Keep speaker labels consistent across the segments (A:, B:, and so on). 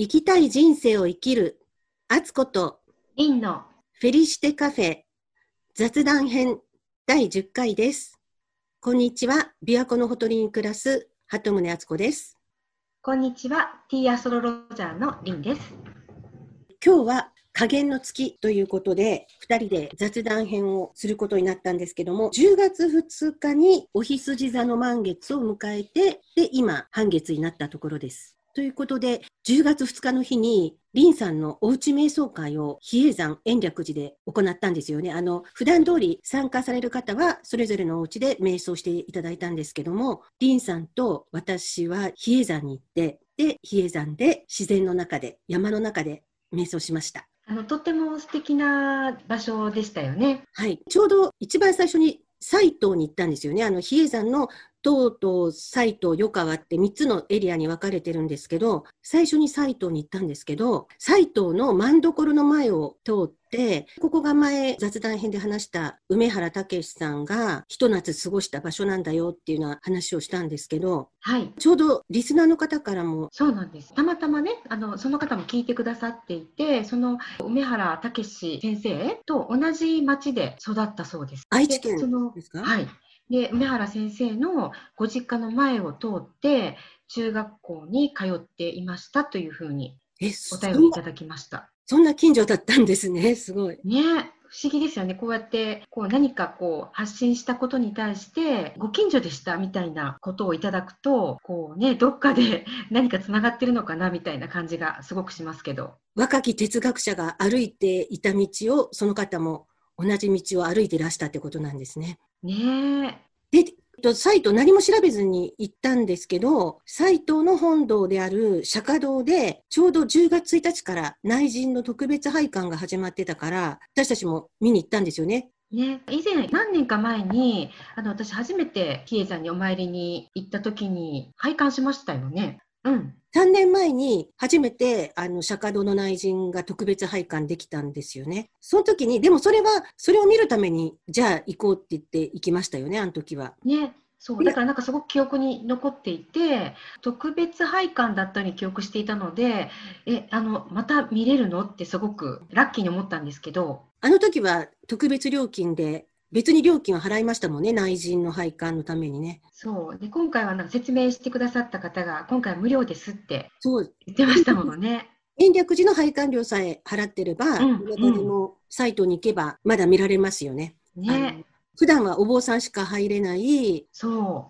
A: 生きたい人生を生きる、あつこと、
B: リンの
A: フェリシテカフェ、雑談編第10回です。こんにちは、琵琶湖のほとりに暮らす、鳩宗敦子です。
B: こんにちは、ティーアストロロジャーのリンです。
A: 今日は加減の月ということで、2人で雑談編をすることになったんですけども、10月2日にお羊座の満月を迎えて、で、今、半月になったところです。ということで、10月2日の日に、リンさんのおうち瞑想会を比叡山延暦寺で行ったんですよね。あの、普段通り参加される方は、それぞれのお家で瞑想していただいたんですけども、リンさんと私は比叡山に行って、で、比叡山で自然の中で、山の中で瞑想しました。
B: あのとっても素敵な場所でしたよね。
A: はい。ちょうど一番最初に斎藤に行ったんですよね。あの、比叡山の東と斎藤、余川って3つのエリアに分かれてるんですけど、最初に斎藤に行ったんですけど、斎藤の真所の前を通って、ここが前雑談編で話した梅原武さんがひと夏過ごした場所なんだよっていうような話をしたんですけど、
B: はい、
A: ちょうどリスナーの方からも、
B: そうなんです。たまたまね、あのその方も聞いてくださっていて、その梅原武先生と同じ町で育ったそうです。
A: 愛知県
B: で
A: すか？
B: はい。で梅原先生のご実家の前を通って中学校に通っていましたというふうに
A: え、
B: お
A: そ
B: 便りいただきました。
A: そんな近所だったんですね。すごい。
B: ね不思議ですよね。こうやってこう何かこう発信したことに対してご近所でしたみたいなことをいただくと、こうねどっかで 何かつながってるのかなみたいな感じがすごくしますけど。
A: 若き哲学者が歩いていた道を、その方も同じ道を歩いてらしたってことなんですね。
B: ね
A: で、とサイト何も調べずに行ったんですけど、サイトの本堂である釈迦堂で、ちょうど10月1日から内陣の特別拝観が始まってたから、私たちも見に行ったんですよね。
B: ね以前何年か前にあの私初めて比叡山にお参りに行った時に拝観しましたよね。うん。
A: 3年前に初めてあの釈迦堂の内陣が特別拝観できたんですよね。その時に、でもそれは、それを見るために、じゃあ行こうって言って行きましたよね、あの時は。
B: ねそうだからなんかすごく記憶に残っていて特別拝観だったように記憶していたのでえあのまた見れるの？ってすごくラッキーに思ったんですけど
A: あの時は特別料金で、別に料金を払いましたもんね、内陣の拝観のためにね。
B: そうで今回はなんか説明してくださった方が今回は無料ですって
A: そう、
B: 言ってましたものね。
A: 延暦寺の拝観料さえ払ってれば、
B: うん
A: どなたでもサイトに行けば、まだ見られますよね。あ
B: ね
A: の普段はお坊さんしか入れない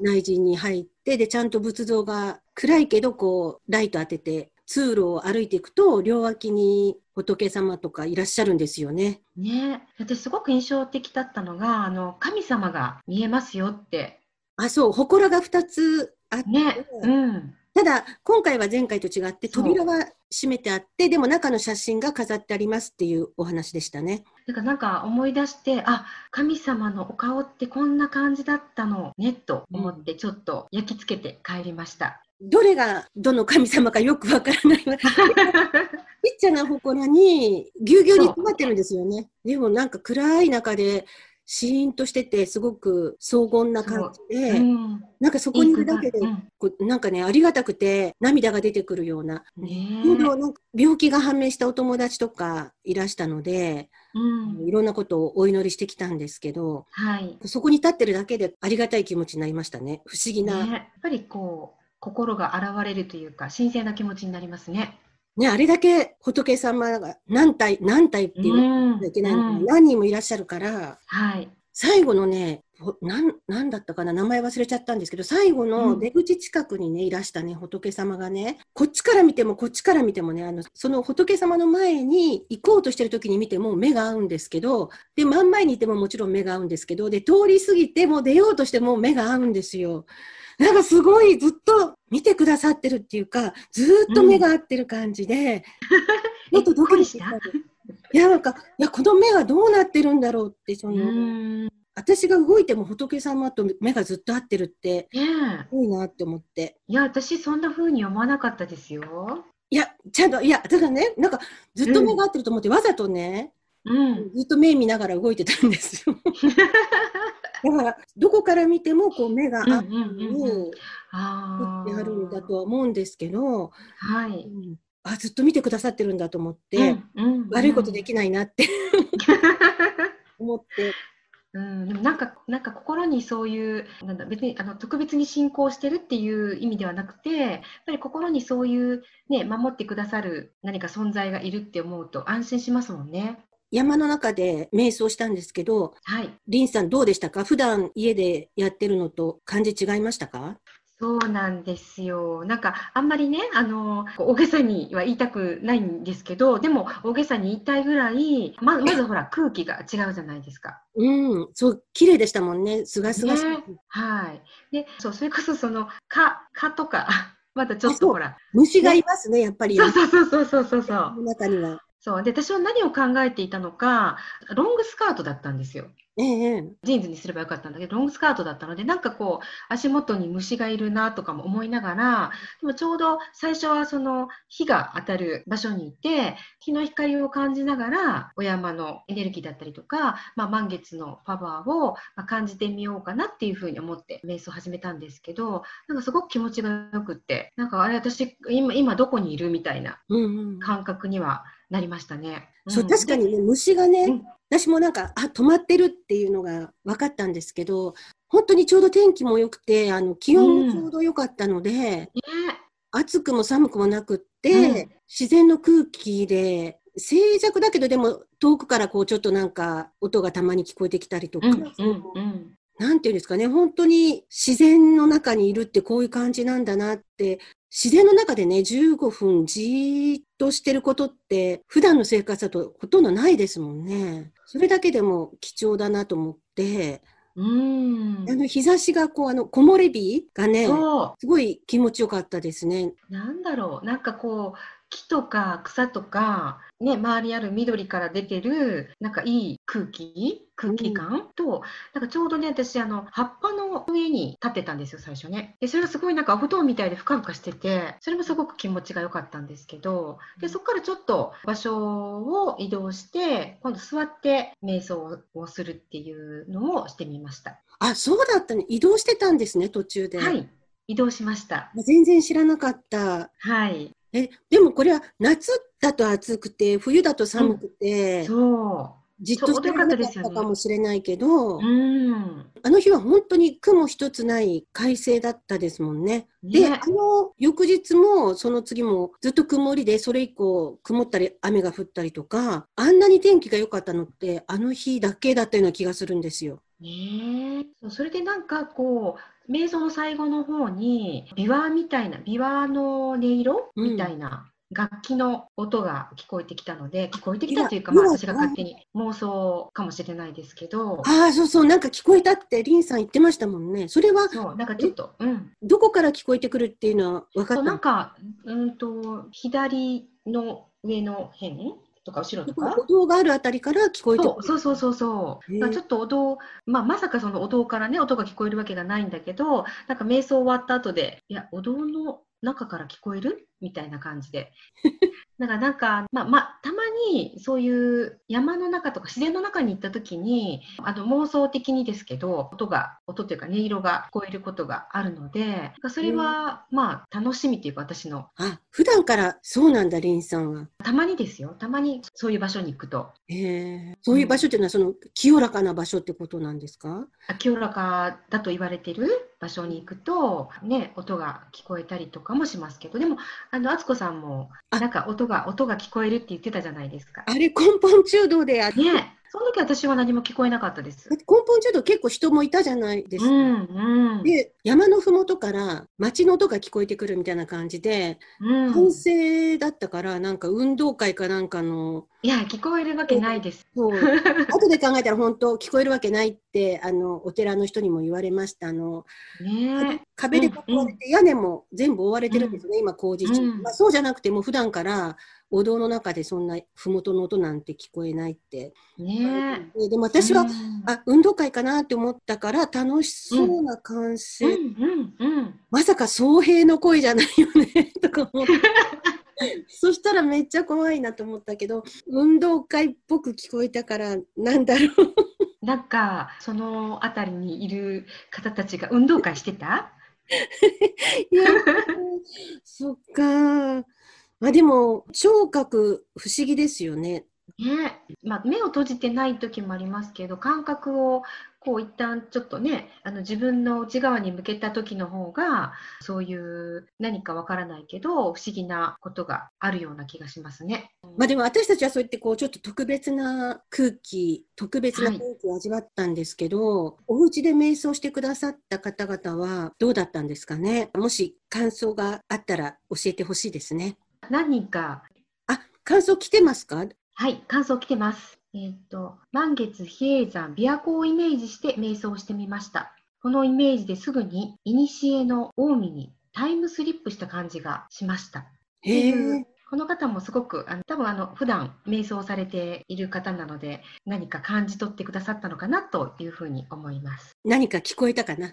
A: 内陣に入って、で、ちゃんと仏像が暗いけど、こう、ライト当てて、通路を歩いていくと、両脇に仏様とかいらっしゃるんですよね。
B: ね私すごく印象的だったのがあの神様が見えますよって
A: あ、そう、祠が2つあって、
B: ねうん
A: ただ、今回は前回と違って、扉は閉めてあって、でも中の写真が飾ってありますっていうお話でしたね。
B: だからなんか思い出してあ神様のお顔ってこんな感じだったのねと思ってちょっと焼き付けて帰りました。
A: どれがどの神様かよくわからないわ。ちっちゃな祠にぎゅうぎゅうに詰まってるんですよね。でもなんか暗い中でシーンとしてて、すごく荘厳な感じで、
B: うん、
A: なんかそこにいるだけで
B: うん
A: こうなんかね、ありがたくて涙が出てくるような。
B: ね
A: なんか病気が判明したお友達とかいらしたので、
B: うん
A: いろんなことをお祈りしてきたんですけど、
B: はい、
A: そこに立ってるだけでありがたい気持ちになりましたね。不思議な。
B: ね、やっぱりこう心が現れるというか神聖な気持ちになりますね。
A: ね、あれだけ仏様が何体、何体って言わなきゃいけないのか何人もいらっしゃるから、
B: はい、
A: 最後のね、ほなん、なんだったかな、名前忘れちゃったんですけど、最後の出口近くにね、いらしたね、仏様がね、こっちから見ても、こっちから見てもね、あの、その仏様の前に行こうとしてる時に見ても目が合うんですけど、で、真ん前にいてももちろん目が合うんですけど、で、通り過ぎてもう出ようとしても目が合うんですよ。なんかすごいずっと見てくださってるっていうか、ずーっと目が合ってる感じで、もっとドキドキ した。いや、なんか、いや、この目はどうなってるんだろうって、その、
B: うん
A: 私が動いても仏様と目がずっと合ってるって、
B: ねえ
A: すごいなって思って。
B: いや私そんな風に思わなかったですよ。
A: いや、ちゃんと、いや、だからね、なんか、ずっと目が合ってると思って、わざとね、
B: うん、
A: ずっと目見ながら動いてたんですよ。だから、どこから見ても、こう、目が合って
B: あ
A: ってあるんだとは思うんですけど、
B: はい。
A: うんあずっと見てくださってるんだと思って、
B: うんうん
A: 悪いことできないなって 思って。
B: うん、でもなんか、なんか心にそういう、なんだ、別にあの特別に信仰してるっていう意味ではなくて、やっぱり心にそういう、ね、守ってくださる何か存在がいるって思うと安心しますもんね。
A: 山の中で瞑想したんですけど、
B: はい。
A: リンさんどうでしたか？普段家でやってるのと感じ違いましたか？
B: そうなんですよ。なんか、あんまりね、あの、大げさには言いたくないんですけど、でも、大げさに言いたいぐらい、ま、まずほら、空気が違うじゃないですか。
A: うん、そう、綺麗でしたもんね。すがすがしい。
B: ねはい。で、そう、それこそその、蚊、蚊とか、まだちょっとほら、
A: 虫がいますね、やっぱり。
B: そうそうそうそうそうそうそう。
A: の中には。
B: そう。で、私は何を考えていたのか、ロングスカートだったんですよ。
A: ええ
B: ジーンズにすればよかったんだけど、ロングスカートだったので、なんかこう、足元に虫がいるなとかも思いながら、でもちょうど最初はその火が当たる場所にいて、日の光を感じながら、お山のエネルギーだったりとか、まあ、満月のパワーをまあ感じてみようかなっていうふうに思って瞑想を始めたんですけど、なんかすごく気持ちがよくって、なんかあれ私、今、今どこにいるみたいな。感覚にはなりましたね。
A: そう、
B: ん
A: 確かにね、虫がね、
B: うん
A: 私もなんか、あ、止まってるっていうのが分かったんですけど、本当にちょうど天気も良くて、あの、気温もちょうど良かったので、
B: ね。
A: 暑くも寒くもなくって、
B: うん。
A: 自然の空気で、静寂だけど、でも遠くからこうちょっとなんか音がたまに聞こえてきたりとか、
B: うんうんうん
A: なんていうんですかね、本当に自然の中にいるってこういう感じなんだなって、自然の中でね、15分じーっとしてることって、普段の生活だとほとんどないですもんね。それだけでも貴重だなと思って、
B: うん
A: あの日差しがこう、あの木漏れ日がね、
B: そ
A: すごい気持ちよかったですね。
B: う、なんだろう、なんかこう、木とか草とか、ね、周りにある緑から出てる、なんかいい空気、空気感と、なんかちょうどね、私、あの、葉っぱの上に立ってたんですよ、最初ね。で、それがすごいなんかお布団みたいでふかふかしてて、それもすごく気持ちが良かったんですけど、で、そこからちょっと場所を移動して、今度座って瞑想をするっていうのをしてみました。
A: あ、そうだったね。移動してたんですね、途中で。
B: はい、移動しました。
A: 全然知らなかった。
B: はい。
A: え、でもこれは夏だと暑くて、冬だと寒くて、
B: そ
A: じっとしてなかったかもしれないけど、
B: う。うん。
A: あの日は本当に雲一つない快晴だったですもんね。で、
B: ね
A: あの翌日もその次もずっと曇りで、それ以降曇ったり雨が降ったりとか、あんなに天気が良かったのってあの日だけだったような気がするんですよ。
B: ねそれでなんかこう瞑想の最後の方に琵琶みたいな琵琶の音色
A: うん。
B: みたいな楽器の音が聞こえてきたので、聞こえてきたというか、まあ、私が勝手に妄想かもしれないですけど、
A: ああ、そうそう、なんか聞こえたってリンさん言ってましたもんね。それは
B: そうなんかちょっと、うん、
A: どこから聞こえてくるっていうのは分かった
B: なんか、うんと左の上の辺？とか後ろとか？
A: 歩道があるあたりから聞こえてくる。
B: そうそうそうそうそう。
A: へえ
B: まあ、ちょっとお堂、まあ、まさかそのお堂からね、音が聞こえるわけがないんだけど、なんか瞑想終わった後で、いや、お堂の中から聞こえる？みたいな感じで。だからなんか、まあ、まあ、たまにそういう山の中とか自然の中に行った時に、あの妄想的にですけど、音が、音というか音色が聞こえることがあるので、それはまあ楽しみというか私の、
A: あ、普段からそうなんだ、リンさんは。
B: たまにですよ、たまにそういう場所に行くと。
A: へえ。そういう場所っていうのは、その清らかな場所ってことなんですか？
B: 清らかだと言われている場所に行くと、ね、音が聞こえたりとかもしますけど、でも、あの、敦子さんも、
A: あ。
B: なんか音が、音が聞こえるって言ってたじゃないですか。
A: あれ、根本中道であ
B: ね、その時私は何も聞こえなかったです。
A: 根本中道結構人もいたじゃないですか。
B: うん、うん。
A: で、山のふもとから街の音が聞こえてくるみたいな感じで、
B: うん
A: 反省だったから、なんか運動会かなんかの、
B: いや、聞こえるわけないです。
A: そう 後で考えたら本当聞こえるわけないって、あの、お寺の人にも言われました。あの、
B: ね
A: 壁で囲われて、屋根も全部覆われてるんですよね、今工事中、
B: うん
A: まあ、そうじゃなくてもう普段からお堂の中でそんな麓の音なんて聞こえないって、
B: ね
A: ででも私は、
B: うん。
A: あ運動会かなって思ったから楽しそうな歓声、
B: うん、うん、うん。
A: まさか総平の声じゃないよねとか思って。そしたらめっちゃ怖いなと思ったけど運動会っぽく聞こえたからなんだろう。
B: なんか、そのあたりにいる方たちが運動会してた？
A: いやそっかまあでも、聴覚不思議ですよね。
B: ねまあ、目を閉じてない時もありますけど感覚をこう一旦ちょっとねあの自分の内側に向けた時の方がそういう何かわからないけど不思議なことがあるような気がしますね。
A: まあでも私たちはそうやってこうちょっと特別な空気特別な空気を味わったんですけど、はい、お家で瞑想してくださった方々はどうだったんですかね？もし感想があったら教えてほしいですね。
B: 何人か？
A: あ感想来てますか？
B: はい、感想来てます。えっ、と、満月比叡山、琵琶湖をイメージして瞑想してみました。このイメージですぐに、古の近江にタイムスリップした感じがしました。
A: へえ。
B: この方もすごくあの多分あの普段瞑想されている方なので何か感じ取ってくださったのかなというふうに思います。
A: 何か聞こえたかな？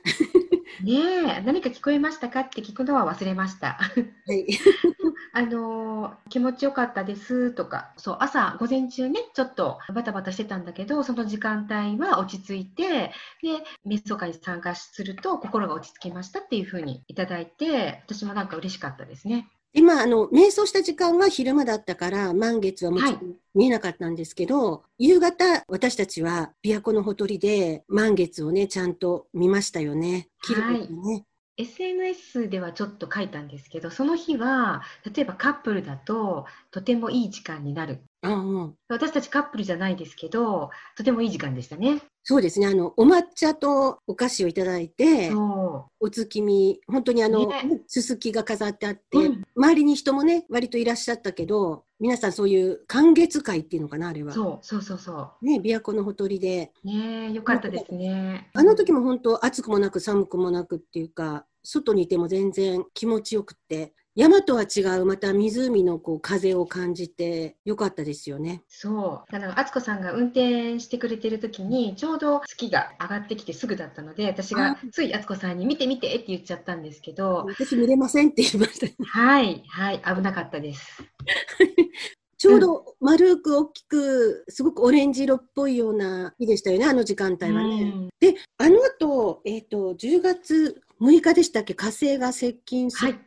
B: ねえ、何か聞こえましたかって聞くのは忘れました。
A: はい。
B: あの気持ちよかったですとか、そう朝午前中ねちょっとバタバタしてたんだけど、その時間帯は落ち着いて、で瞑想会に参加すると心が落ち着きましたっていうふうにいただいて、私もなんか嬉しかったですね。
A: 今、あの、瞑想した時間は昼間だったから、満月はもちろん見えなかったんですけど、はい、夕方、私たちは琵琶湖のほとりで満月をね、ちゃんと見ましたよね。綺麗ね。はい
B: SNS ではちょっと書いたんですけど、その日は、例えばカップルだと、とてもいい時間になる。
A: うんうん、
B: 私たちカップルじゃないですけど、とてもいい時間でしたね。
A: そうですね。あの、お抹茶とお菓子をいただいて、お月見、本当にあの、ね、すすきが飾ってあって、うん、周りに人もね、割といらっしゃったけど、皆さんそういう寒月会っていうのかな、あれは。
B: そう、そうそうそ
A: う。ね、琵琶湖のほとりで。
B: ねよかったですね。
A: あの時も本当、暑くもなく寒くもなくっていうか、外にいても全然気持ちよくて、山とは違う、また湖のこう風を感じてよかったですよね。
B: そう。あの、敦子さんが運転してくれてる時に、ちょうど月が上がってきてすぐだったので、私がつい敦子さんに見て見てって言っちゃったんですけど。
A: 私見れませんって言いました、ね、
B: はい、はい、危なかったです。
A: ちょうど丸く大きく、すごくオレンジ色っぽいような日でしたよね、あの時間帯はね。うん、で、あの後、えっ、ー、と、10月6日でしたっけ、火星が接近して、はい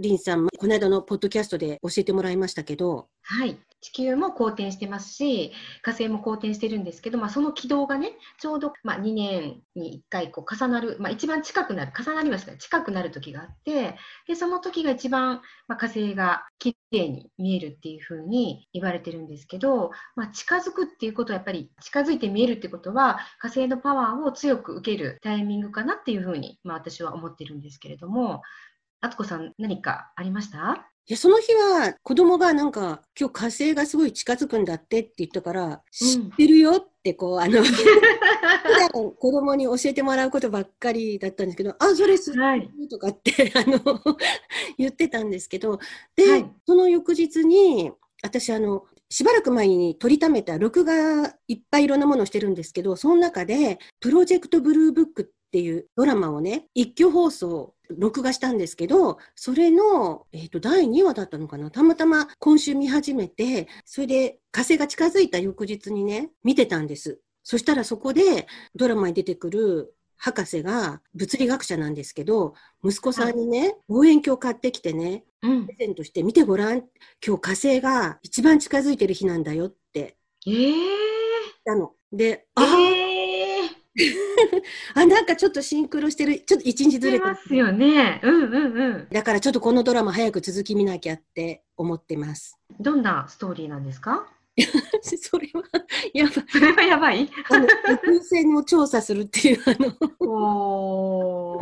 A: リンさん、この間のポッドキャストで教えてもらいましたけど。
B: はい。地球も公転してますし、火星も公転してるんですけど、まあ、その軌道がね、ちょうど、まあ、2年に1回こう重なる、まあ、一番近くなる、重なりました近くなる時があって、で、その時が一番、まあ、火星がきれいに見えるっていうふうに言われてるんですけど、まあ、近づくっていうことはやっぱり近づいて見えるってことは、火星のパワーを強く受けるタイミングかなっていうふうに、まあ、私は思ってるんですけれども、あつこさん、何かありました？
A: いや、その日は子供がなんか、今日火星がすごい近づくんだってって言ったから、知ってるよってこう、あの、普段子供に教えてもらうことばっかりだったんですけど、あ、それすごいとかって、あの、言ってたんですけど、で、はい、その翌日に、私、あの、しばらく前に撮りためた録画いっぱいいろんなものをしてるんですけど、その中で、プロジェクトブルーブックっていうドラマをね、一挙放送録画したんですけど、それの、えっ、ー、と、第2話だったのかなたまたま今週見始めて、それで火星が近づいた翌日にね、見てたんです。そしたらそこでドラマに出てくる博士が物理学者なんですけど、息子さんにね、望遠鏡買ってきてね、プレゼントして見てごらん。今日火星が一番近づいてる日なんだよって。
B: えー、
A: たの。で、あ、えー あ、なんかちょっとシンクロしてる。ちょっと一日ずれて
B: ますよね。うんうんうん。
A: だからちょっとこのドラマ早く続き見なきゃって思ってます。
B: どんなストーリーなんですか？
A: それはやばい。
B: それはやばい
A: あの、宇宙船を調査するっていう、あの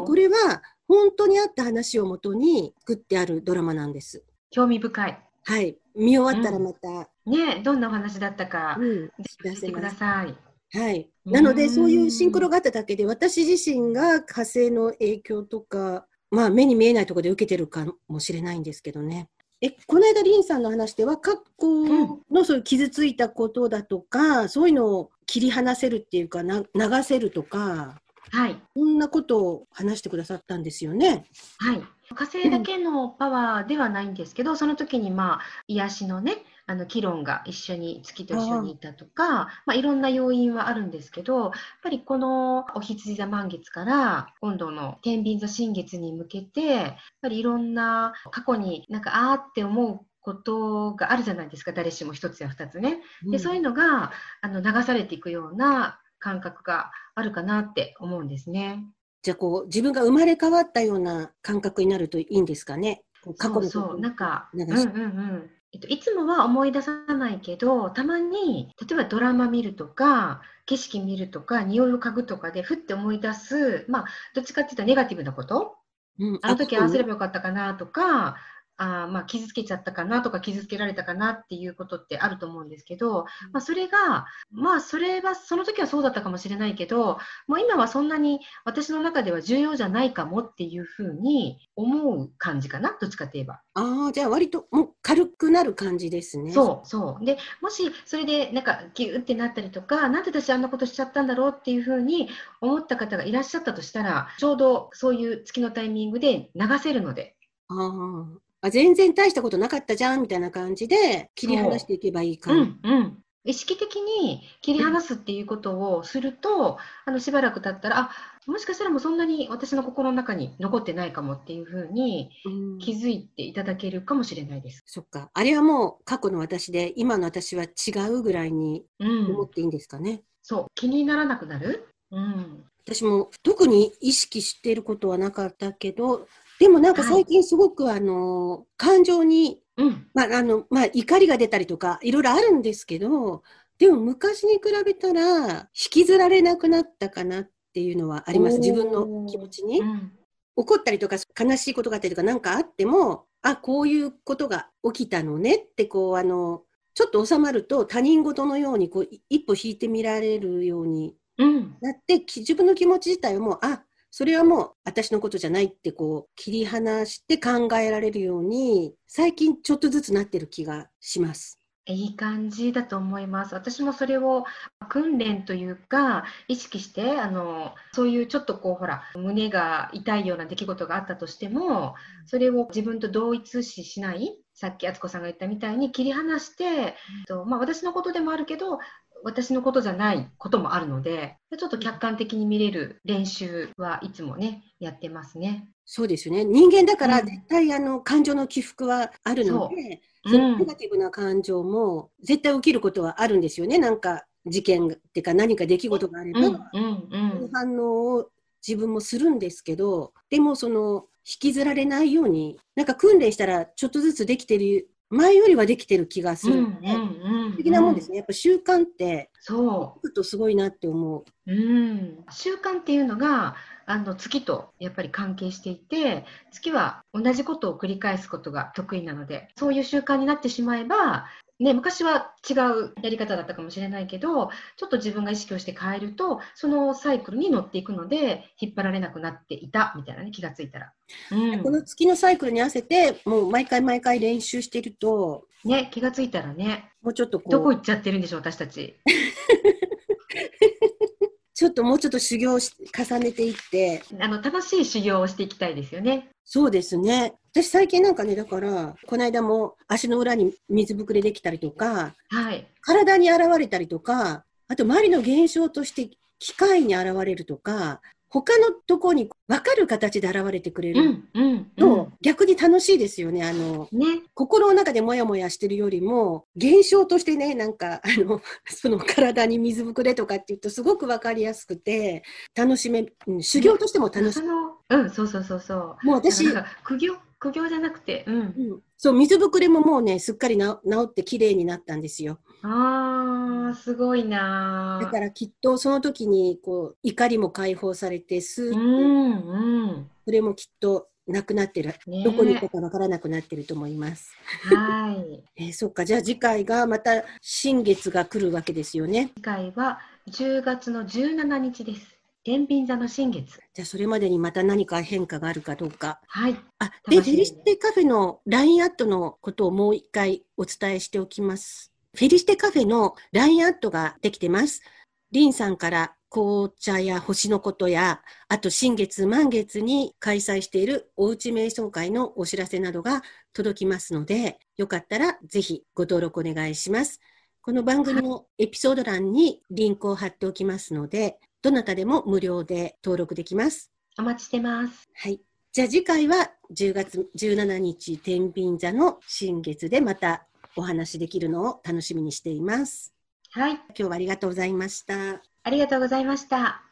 A: これは本当にあった話をもとに作ってあるドラマなんです。
B: 興味深い。
A: はい。見終わったらまた。
B: うん、ねどんなお話だったか、うん、教えてください。
A: はい。なので、そういうシンクロがあっただけで、私自身が火星の影響とか、まあ、目に見えないところで受けてるかもしれないんですけどね。え、この間、リンさんの話では、過去のそういう傷ついたことだとか、うん、そういうのを切り離せるっていうかな、流せるとか、
B: はい。
A: そんなことを話してくださったんですよね。
B: はい。火星だけのパワーではないんですけど、その時にまあ、癒しのね、あの議論が一緒に月と一緒にいたとか、まあ、いろんな要因はあるんですけどやっぱりこのお羊座満月から今度の天秤座新月に向けてやっぱりいろんな過去になんかあーって思うことがあるじゃないですか、誰しも一つや二つね。で、
A: うん
B: そういうのがあの流されていくような感覚があるかなって思うんですね。
A: じゃあこう自分が生まれ変わったような感覚になるといいんですかね。過去の
B: そうなんか、うんうんうん。えっと、いつもは思い出さないけど、たまに、例えばドラマ見るとか、景色見るとか、匂いを嗅ぐとかで、ふって思い出す、まあ、どっちかっていうとネガティブなこと、
A: うん
B: あの時ああすれば
A: ば
B: よかったかなとか、あーまあ、傷つけちゃったかなとか、傷つけられたかなっていうことってあると思うんですけど、まあ、それが、まあ、それは、その時はそうだったかもしれないけど、もう今はそんなに私の中では重要じゃないかもっていうふうに思う感じかな、どっちかって言えば。
A: ああじゃあ割ともう軽くなる感じですね。
B: そうそう。で、もしそれでなんかギューってなったりとか、なんで私あんなことしちゃったんだろうっていうふうに思った方がいらっしゃったとしたら、ちょうどそういう月のタイミングで流せるので、
A: あーあ全然大したことなかったじゃんみたいな感じで切り離していけばいいか
B: う
A: も。
B: んうん。意識的に切り離すっていうことをすると、あのしばらく経ったら、あもしかしたらもうそんなに私の心の中に残ってないかもっていうふうに
A: うん
B: 気づいていただけるかもしれないです。
A: そっか。あれはもう過去の私で今の私は違うぐらいに
B: うん。
A: 思っていいんですかね。
B: そう。気にならなくなる？うん。
A: 私も特に意識していることはなかったけど、でもなんか最近すごくあの、感情に、
B: うん。
A: まああの、まあ怒りが出たりとかいろいろあるんですけど、でも昔に比べたら引きずられなくなったかなっていうのはあります。自分の気持ちに
B: う。ん。
A: 怒ったりとか悲しいことがあったりとか何かあっても、あ、こういうことが起きたのねってこうあの、ちょっと収まると他人事のようにこうい一歩引いてみられるように
B: うん。
A: なって、き自分の気持ち自体をもう、あ、それはもう私のことじゃないってこう切り離して考えられるように、最近ちょっとずつなってる気がします。
B: いい感じだと思います。私もそれを訓練というか、意識して、あの、そういうちょっとこう、ほら、胸が痛いような出来事があったとしても、それを自分と同一視しない、さっき敦子さんが言ったみたいに切り離して、とまあ、私のことでもあるけど、私のことじゃないこともあるので、ちょっと客観的に見れる練習はいつもね、やってますね。
A: そうですよね。人間だから
B: うん
A: 絶対あの感情の起伏はあるので、
B: そ
A: のネガティブな感情も絶対起きることはあるんですよね。なんか事件っていうか何か出来事があれば、
B: うん、うん、
A: そういう
B: うん。
A: 反応を自分もするんですけど、でもその引きずられないように、なんか訓練したらちょっとずつできてる、前よりはできてる気がす
B: うん、
A: るので、
B: うん、うん。
A: 不思議なもんですね。やっぱ習慣って、
B: そう。
A: とすごいなって思う。
B: うん、習慣っていうのがあの月とやっぱり関係していて月は同じことを繰り返すことが得意なのでそういう習慣になってしまえば、ね、昔は違うやり方だったかもしれないけどちょっと自分が意識をして変えるとそのサイクルに乗っていくので引っ張られなくなっていたみたいなね気がついたら。うん
A: この月のサイクルに合わせて、もう毎回毎回練習してると、
B: ね、気がついたらね
A: もうちょっとこう、
B: どこ行っちゃってるんでしょう私たち。
A: ちょっともうちょっと修行し重ねていって、
B: あの楽しい修行をしていきたいですよね。
A: そうですね。私最近なんかね、だから、この間も足の裏に水ぶくれできたりとか、
B: はい。
A: 体に現れたりとか、あと周りの現象として機械に現れるとか、他のとこに分かる形で現れてくれると、
B: ん。
A: 逆に楽しいですよね。あの、
B: ね。
A: 心の中でモヤモヤしてるよりも、現象としてね、なんか、あの、その体に水ぶくれとかって言うとすごく分かりやすくて、楽しめ、うん修行としても楽しい。
B: そのうん、そうそうそうそう。
A: もう私、
B: 苦行苦行じゃなくて、うん。
A: うん、そう、水ぶくれももうね、すっかりな治って綺麗になったんですよ。
B: ああ、すごいな
A: だからきっとその時に、こう、怒りも解放されて、スー
B: うんうん。
A: それもきっとなくなってる。
B: ね
A: どこに行こうかわからなくなってると思います。
B: はい。
A: えーそっか、じゃあ次回がまた新月が来るわけですよね。
B: 次回は10月の17日です。天秤座の新月。
A: じゃあそれまでにまた何か変化があるかどうか。
B: はい。
A: あ、で、フェリシテカフェの LINE アットのことをもう一回お伝えしておきます。フェリシテカフェの LINE アットができてます。リンさんから紅茶や星のことや、あと新月満月に開催しているおうち瞑想会のお知らせなどが届きますので、よかったらぜひご登録お願いします。この番組のエピソード欄にリンクを貼っておきますので、どなたでも無料で登録できます。
B: お待ちしてます。
A: はい。じゃあ次回は10月17日天秤座の新月でまたお話できるのを楽しみにしています。
B: はい。
A: 今日はありがとうございました。
B: ありがとうございました。